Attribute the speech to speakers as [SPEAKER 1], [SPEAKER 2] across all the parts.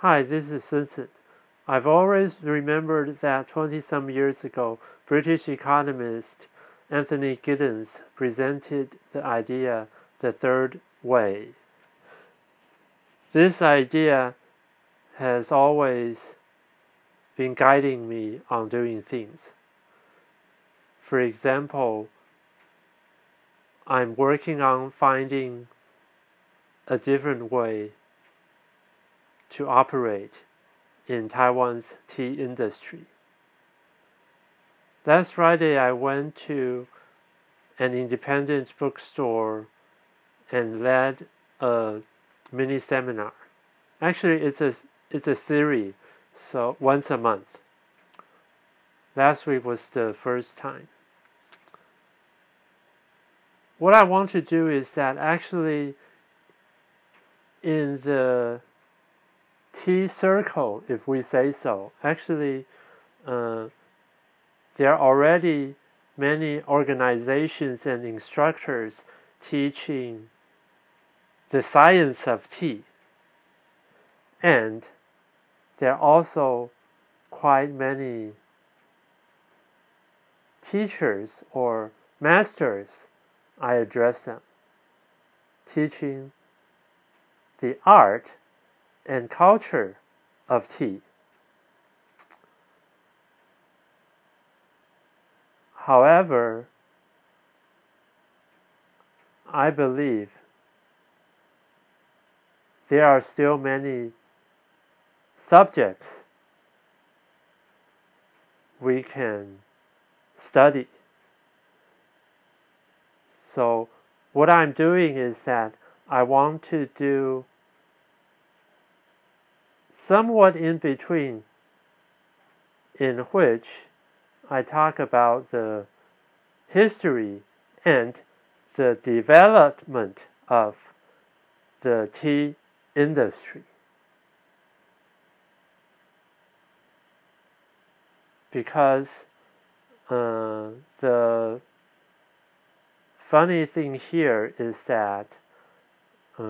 [SPEAKER 1] Hi, this is Vincent. I've always remembered that 20 some years ago, British economist Anthony Giddens presented the idea the third way. This idea has always been guiding me on doing things. For example, I'm working on finding a different way to operate in Taiwan's tea industry. Last Friday, I went to an independent bookstore and led a mini seminar. Actually, it's a it's a series, so once a month. Last week was the first time. What I want to do is that actually in the tea circle, if we say so, actually uh, there are already many organizations and instructors teaching the science of tea. And there are also quite many teachers or masters, I address them, teaching the art and culture of tea. However, I believe there are still many subjects we can study. So, what I'm doing is that I want to do somewhat in between, in which I talk about the history and the development of the tea industry. Because uh, the funny thing here is that uh,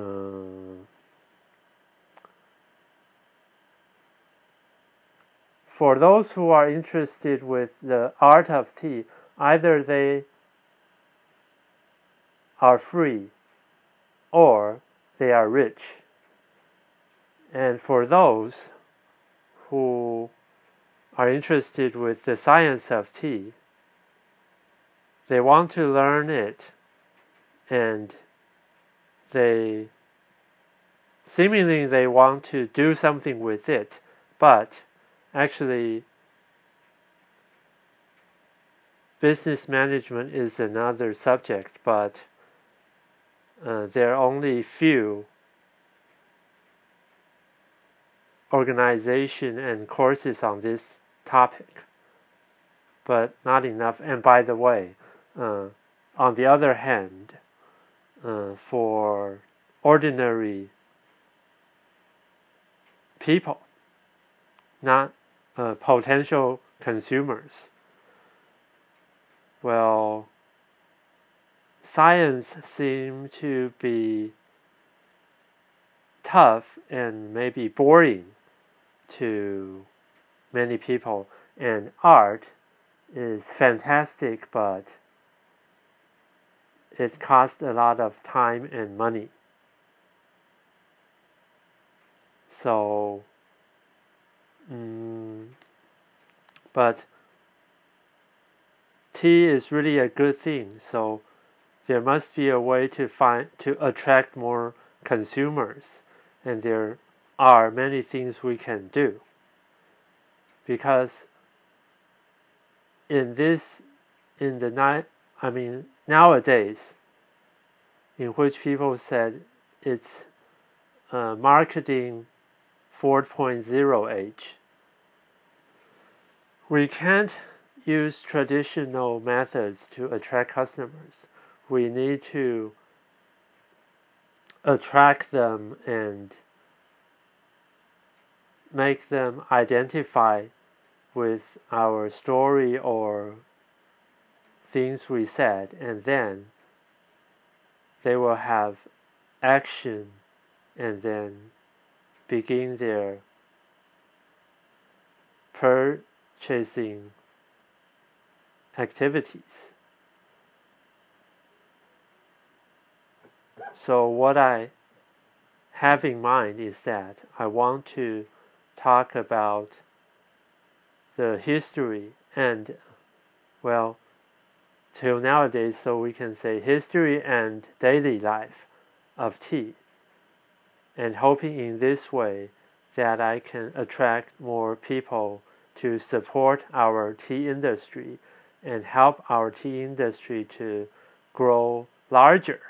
[SPEAKER 1] for those who are interested with the art of tea, either they are free or they are rich. And for those who are interested with the science of tea, they want to learn it and they seemingly they want to do something with it, but actually business management is another subject, but uh, there are only few organization and courses on this topic, but not enough. And by the way, uh, on the other hand, uh, for ordinary people, not uh, potential consumers, well, science seems to be tough and maybe boring to many people, and art is fantastic, but it costs a lot of time and money. So, mm, but tea is really a good thing. So there must be a way to find to attract more consumers, and there are many things we can do. Because in this, in the night, I mean nowadays, in which people said it's uh, marketing 4.0 age, we can't use traditional methods to attract customers. We need to attract them and make them identify with our story or things we said, and then they will have action and then begin their purchasing activities. So what I have in mind is that I want to talk about the history and well till nowadays so we can say history and daily life of tea and hoping in this way that I can attract more people to support our tea industry and help our tea industry to grow larger